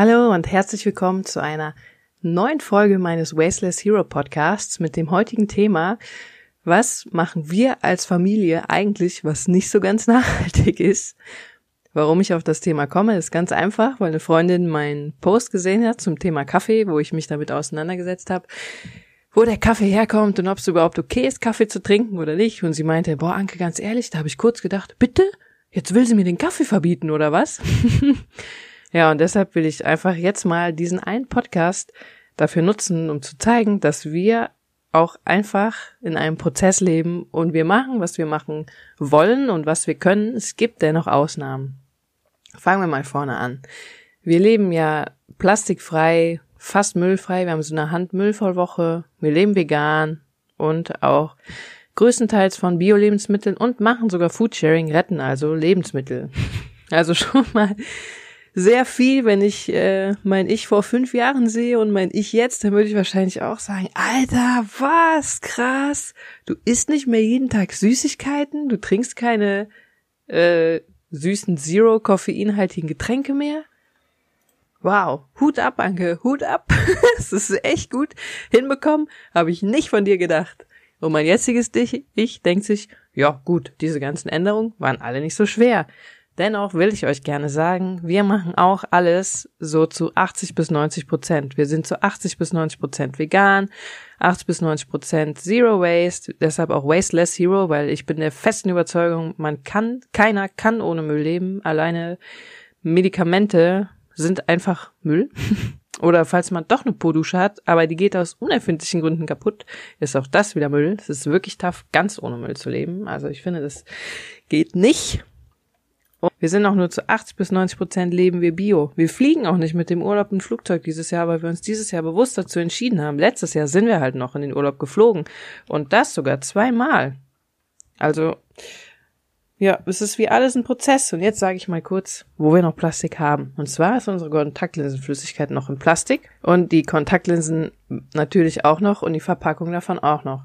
Hallo und herzlich willkommen zu einer neuen Folge meines Wasteless Hero Podcasts mit dem heutigen Thema, was machen wir als Familie eigentlich, was nicht so ganz nachhaltig ist? Warum ich auf das Thema komme, ist ganz einfach, weil eine Freundin meinen Post gesehen hat zum Thema Kaffee, wo ich mich damit auseinandergesetzt habe, wo der Kaffee herkommt und ob es überhaupt okay ist, Kaffee zu trinken oder nicht. Und sie meinte, boah, Anke, ganz ehrlich, da habe ich kurz gedacht, bitte? Jetzt will sie mir den Kaffee verbieten oder was? Ja, und deshalb will ich einfach jetzt mal diesen einen Podcast dafür nutzen, um zu zeigen, dass wir auch einfach in einem Prozess leben und wir machen, was wir machen wollen und was wir können. Es gibt dennoch Ausnahmen. Fangen wir mal vorne an. Wir leben ja plastikfrei, fast müllfrei. Wir haben so eine Handmüllvollwoche. Wir leben vegan und auch größtenteils von Bio-Lebensmitteln und machen sogar Foodsharing, retten also Lebensmittel. Also schon mal sehr viel, wenn ich äh, mein Ich vor fünf Jahren sehe und mein Ich jetzt, dann würde ich wahrscheinlich auch sagen, Alter, was krass. Du isst nicht mehr jeden Tag Süßigkeiten, du trinkst keine äh, süßen Zero koffeinhaltigen Getränke mehr. Wow, Hut ab, Anke, Hut ab. das ist echt gut hinbekommen, habe ich nicht von dir gedacht. Und mein jetziges Ich, ich denkt sich, ja gut, diese ganzen Änderungen waren alle nicht so schwer. Dennoch will ich euch gerne sagen, wir machen auch alles so zu 80 bis 90 Prozent. Wir sind zu 80 bis 90 Prozent vegan, 80 bis 90 Prozent Zero Waste, deshalb auch Wasteless Hero, weil ich bin der festen Überzeugung, man kann, keiner kann ohne Müll leben. Alleine Medikamente sind einfach Müll. Oder falls man doch eine Po-Dusche hat, aber die geht aus unerfindlichen Gründen kaputt, ist auch das wieder Müll. Es ist wirklich tough, ganz ohne Müll zu leben. Also ich finde, das geht nicht. Wir sind auch nur zu 80 bis 90 Prozent leben wir Bio. Wir fliegen auch nicht mit dem Urlaub im Flugzeug dieses Jahr, weil wir uns dieses Jahr bewusst dazu entschieden haben. Letztes Jahr sind wir halt noch in den Urlaub geflogen. Und das sogar zweimal. Also, ja, es ist wie alles ein Prozess. Und jetzt sage ich mal kurz, wo wir noch Plastik haben. Und zwar ist unsere Kontaktlinsenflüssigkeit noch in Plastik und die Kontaktlinsen natürlich auch noch und die Verpackung davon auch noch.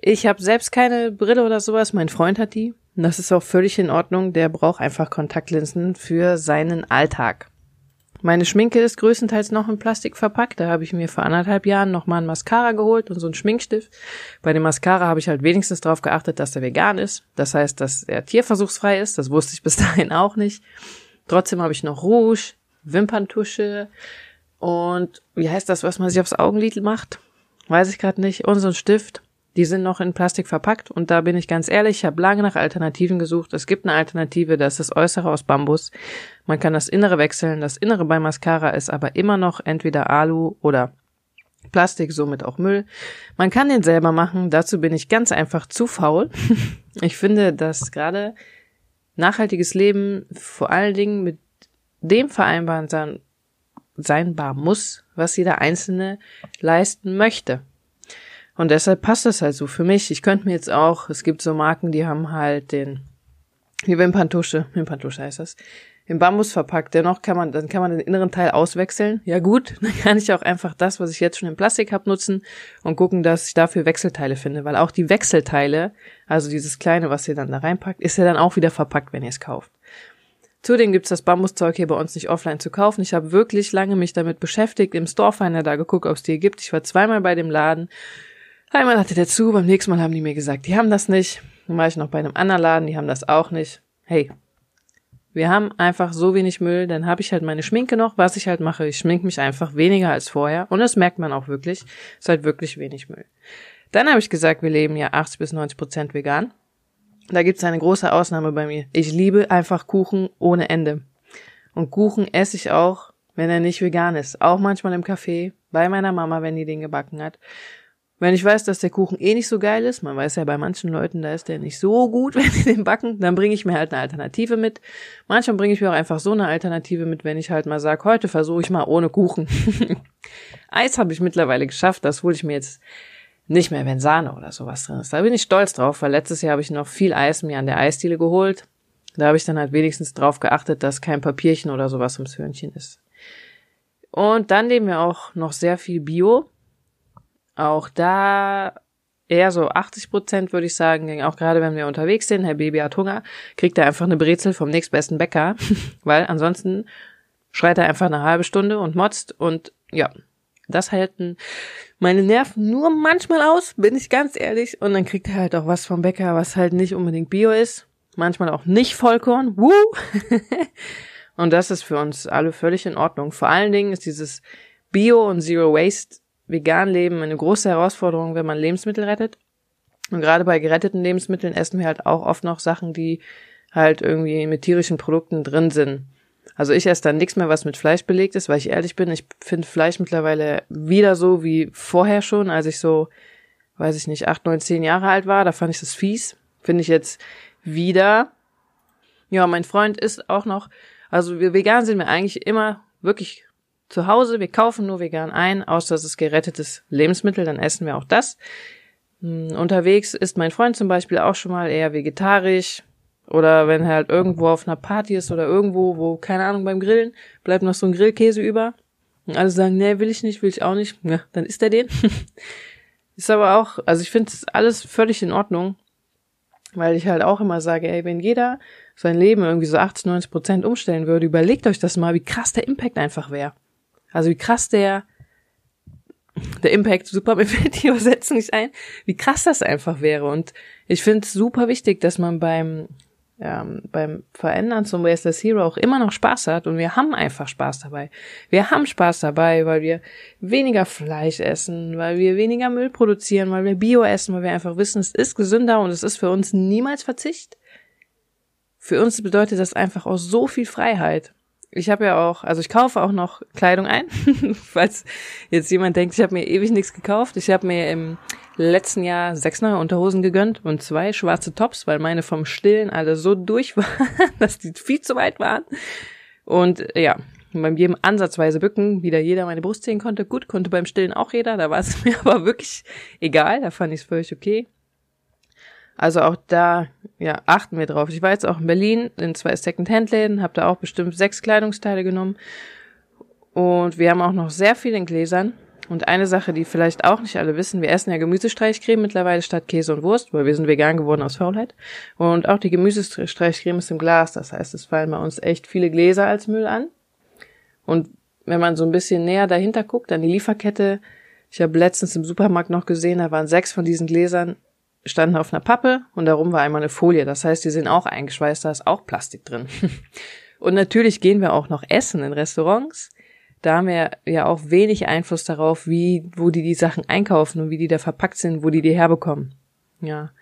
Ich habe selbst keine Brille oder sowas, mein Freund hat die. Das ist auch völlig in Ordnung. Der braucht einfach Kontaktlinsen für seinen Alltag. Meine Schminke ist größtenteils noch in Plastik verpackt. Da habe ich mir vor anderthalb Jahren nochmal ein Mascara geholt und so einen Schminkstift. Bei dem Mascara habe ich halt wenigstens darauf geachtet, dass er vegan ist. Das heißt, dass er tierversuchsfrei ist. Das wusste ich bis dahin auch nicht. Trotzdem habe ich noch Rouge, Wimperntusche und wie heißt das, was man sich aufs Augenlid macht? Weiß ich gerade nicht. Und so ein Stift. Die sind noch in Plastik verpackt und da bin ich ganz ehrlich, ich habe lange nach Alternativen gesucht. Es gibt eine Alternative, das ist das Äußere aus Bambus. Man kann das Innere wechseln. Das Innere bei Mascara ist aber immer noch entweder Alu oder Plastik, somit auch Müll. Man kann den selber machen, dazu bin ich ganz einfach zu faul. ich finde, dass gerade nachhaltiges Leben vor allen Dingen mit dem vereinbaren sein, sein bar muss, was jeder Einzelne leisten möchte. Und deshalb passt das halt so für mich. Ich könnte mir jetzt auch, es gibt so Marken, die haben halt den, die Wimperntusche, Wimperntusche heißt das, in Bambus verpackt. Dennoch kann man, dann kann man den inneren Teil auswechseln. Ja gut, dann kann ich auch einfach das, was ich jetzt schon in Plastik habe, nutzen und gucken, dass ich dafür Wechselteile finde. Weil auch die Wechselteile, also dieses kleine, was ihr dann da reinpackt, ist ja dann auch wieder verpackt, wenn ihr es kauft. Zudem gibt's das Bambuszeug hier bei uns nicht offline zu kaufen. Ich habe wirklich lange mich damit beschäftigt, im Storefinder da geguckt, ob es die gibt. Ich war zweimal bei dem Laden Einmal hatte der zu, beim nächsten Mal haben die mir gesagt, die haben das nicht. Dann war ich noch bei einem anderen Laden, die haben das auch nicht. Hey, wir haben einfach so wenig Müll, dann habe ich halt meine Schminke noch. Was ich halt mache, ich schminke mich einfach weniger als vorher. Und das merkt man auch wirklich. Es ist halt wirklich wenig Müll. Dann habe ich gesagt, wir leben ja 80 bis 90 Prozent vegan. Da gibt es eine große Ausnahme bei mir. Ich liebe einfach Kuchen ohne Ende. Und Kuchen esse ich auch, wenn er nicht vegan ist. Auch manchmal im Café, bei meiner Mama, wenn die den gebacken hat. Wenn ich weiß, dass der Kuchen eh nicht so geil ist, man weiß ja bei manchen Leuten, da ist der nicht so gut, wenn die den backen, dann bringe ich mir halt eine Alternative mit. Manchmal bringe ich mir auch einfach so eine Alternative mit, wenn ich halt mal sage, heute versuche ich mal ohne Kuchen. Eis habe ich mittlerweile geschafft, das hole ich mir jetzt nicht mehr, wenn Sahne oder sowas drin ist. Da bin ich stolz drauf, weil letztes Jahr habe ich noch viel Eis mir an der Eisdiele geholt. Da habe ich dann halt wenigstens drauf geachtet, dass kein Papierchen oder sowas ums Hörnchen ist. Und dann nehmen wir auch noch sehr viel Bio. Auch da eher so 80 Prozent, würde ich sagen, auch gerade wenn wir unterwegs sind, Herr Baby hat Hunger, kriegt er einfach eine Brezel vom nächstbesten Bäcker, weil ansonsten schreit er einfach eine halbe Stunde und motzt und ja, das halten meine Nerven nur manchmal aus, bin ich ganz ehrlich. Und dann kriegt er halt auch was vom Bäcker, was halt nicht unbedingt Bio ist. Manchmal auch nicht Vollkorn. Woo! und das ist für uns alle völlig in Ordnung. Vor allen Dingen ist dieses Bio und Zero Waste vegan Leben eine große Herausforderung, wenn man Lebensmittel rettet. Und gerade bei geretteten Lebensmitteln essen wir halt auch oft noch Sachen, die halt irgendwie mit tierischen Produkten drin sind. Also ich esse dann nichts mehr, was mit Fleisch belegt ist, weil ich ehrlich bin, ich finde Fleisch mittlerweile wieder so wie vorher schon, als ich so, weiß ich nicht, acht, neun, zehn Jahre alt war. Da fand ich das fies. Finde ich jetzt wieder. Ja, mein Freund isst auch noch. Also wir vegan sind wir eigentlich immer wirklich zu Hause. Wir kaufen nur vegan ein, außer es ist gerettetes Lebensmittel, dann essen wir auch das. Hm, unterwegs ist mein Freund zum Beispiel auch schon mal eher vegetarisch. Oder wenn er halt irgendwo auf einer Party ist oder irgendwo, wo, keine Ahnung, beim Grillen, bleibt noch so ein Grillkäse über. Und alle sagen, nee, will ich nicht, will ich auch nicht. Ja, dann isst er den. ist aber auch, also ich finde es alles völlig in Ordnung. Weil ich halt auch immer sage, ey, wenn jeder sein Leben irgendwie so 80, 90 Prozent umstellen würde, überlegt euch das mal, wie krass der Impact einfach wäre. Also wie krass der, der Impact, super, mir fällt die Übersetzung nicht ein, wie krass das einfach wäre. Und ich finde es super wichtig, dass man beim ähm, beim Verändern zum Wasteless Hero auch immer noch Spaß hat und wir haben einfach Spaß dabei. Wir haben Spaß dabei, weil wir weniger Fleisch essen, weil wir weniger Müll produzieren, weil wir Bio essen, weil wir einfach wissen, es ist gesünder und es ist für uns niemals Verzicht. Für uns bedeutet das einfach auch so viel Freiheit. Ich habe ja auch, also ich kaufe auch noch Kleidung ein, falls jetzt jemand denkt, ich habe mir ewig nichts gekauft. Ich habe mir im letzten Jahr sechs neue Unterhosen gegönnt und zwei schwarze Tops, weil meine vom Stillen alle so durch waren, dass die viel zu weit waren. Und ja, beim jedem ansatzweise Bücken wieder jeder meine Brust sehen konnte. Gut, konnte beim Stillen auch jeder, da war es mir aber wirklich egal, da fand ich es völlig okay. Also auch da, ja, achten wir drauf. Ich war jetzt auch in Berlin in zwei Second-Hand-Läden, habe da auch bestimmt sechs Kleidungsteile genommen. Und wir haben auch noch sehr viel in Gläsern. Und eine Sache, die vielleicht auch nicht alle wissen, wir essen ja Gemüsestreichcreme mittlerweile statt Käse und Wurst, weil wir sind vegan geworden aus Faulheit. Und auch die Gemüsestreichcreme ist im Glas, das heißt, es fallen bei uns echt viele Gläser als Müll an. Und wenn man so ein bisschen näher dahinter guckt, an die Lieferkette, ich habe letztens im Supermarkt noch gesehen, da waren sechs von diesen Gläsern, standen auf einer Pappe und darum war einmal eine Folie. Das heißt, die sind auch eingeschweißt, da ist auch Plastik drin. und natürlich gehen wir auch noch essen in Restaurants da haben wir ja auch wenig Einfluss darauf, wie, wo die die Sachen einkaufen und wie die da verpackt sind, wo die die herbekommen. Ja.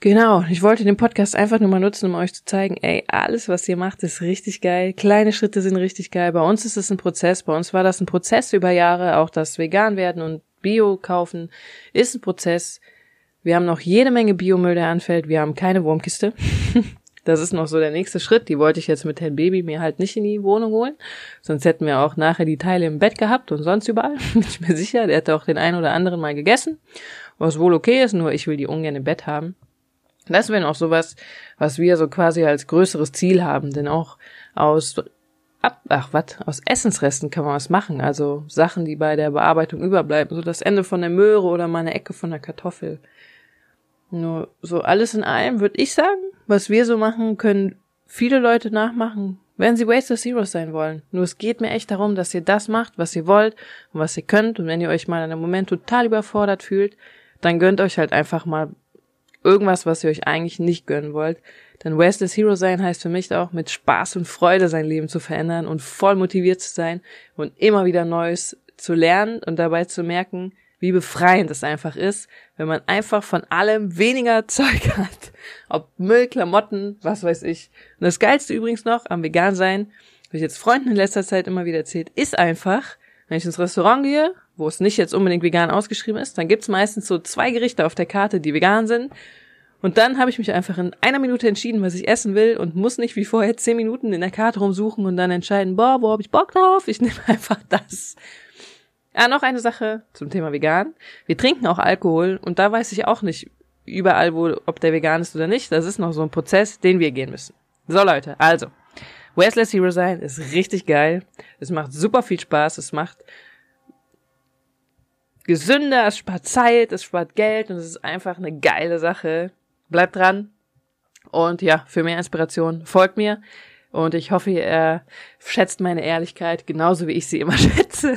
Genau, ich wollte den Podcast einfach nur mal nutzen, um euch zu zeigen, ey, alles, was ihr macht, ist richtig geil. Kleine Schritte sind richtig geil. Bei uns ist es ein Prozess. Bei uns war das ein Prozess über Jahre. Auch das Vegan werden und Bio kaufen ist ein Prozess. Wir haben noch jede Menge Biomüll, der anfällt. Wir haben keine Wurmkiste. Das ist noch so der nächste Schritt. Die wollte ich jetzt mit Herrn Baby mir halt nicht in die Wohnung holen. Sonst hätten wir auch nachher die Teile im Bett gehabt und sonst überall. Bin ich mir sicher. Der hätte auch den einen oder anderen mal gegessen. Was wohl okay ist, nur ich will die ungern im Bett haben. Das wäre noch sowas, was wir so quasi als größeres Ziel haben. Denn auch aus ab, ach was, aus Essensresten kann man was machen. Also Sachen, die bei der Bearbeitung überbleiben. So das Ende von der Möhre oder mal eine Ecke von der Kartoffel. Nur so alles in allem würde ich sagen, was wir so machen, können viele Leute nachmachen, wenn sie Wasteless Heroes sein wollen. Nur es geht mir echt darum, dass ihr das macht, was ihr wollt und was ihr könnt. Und wenn ihr euch mal in einem Moment total überfordert fühlt, dann gönnt euch halt einfach mal irgendwas, was ihr euch eigentlich nicht gönnen wollt. Denn Wasteless Hero sein heißt für mich auch, mit Spaß und Freude sein Leben zu verändern und voll motiviert zu sein und immer wieder Neues zu lernen und dabei zu merken, wie befreiend es einfach ist, wenn man einfach von allem weniger Zeug hat. Ob Müll, Klamotten, was weiß ich. Und das Geilste übrigens noch am Vegan sein, habe ich jetzt Freunden in letzter Zeit immer wieder erzählt, ist einfach, wenn ich ins Restaurant gehe, wo es nicht jetzt unbedingt vegan ausgeschrieben ist, dann gibt's meistens so zwei Gerichte auf der Karte, die vegan sind. Und dann habe ich mich einfach in einer Minute entschieden, was ich essen will und muss nicht wie vorher zehn Minuten in der Karte rumsuchen und dann entscheiden, boah, wo habe ich Bock drauf? Ich nehme einfach das. Ja, noch eine Sache zum Thema vegan. Wir trinken auch Alkohol und da weiß ich auch nicht überall, wo, ob der vegan ist oder nicht. Das ist noch so ein Prozess, den wir gehen müssen. So Leute, also. Wasteless Hero sein ist richtig geil. Es macht super viel Spaß. Es macht gesünder, es spart Zeit, es spart Geld und es ist einfach eine geile Sache. Bleibt dran. Und ja, für mehr Inspiration folgt mir. Und ich hoffe, ihr schätzt meine Ehrlichkeit genauso wie ich sie immer schätze.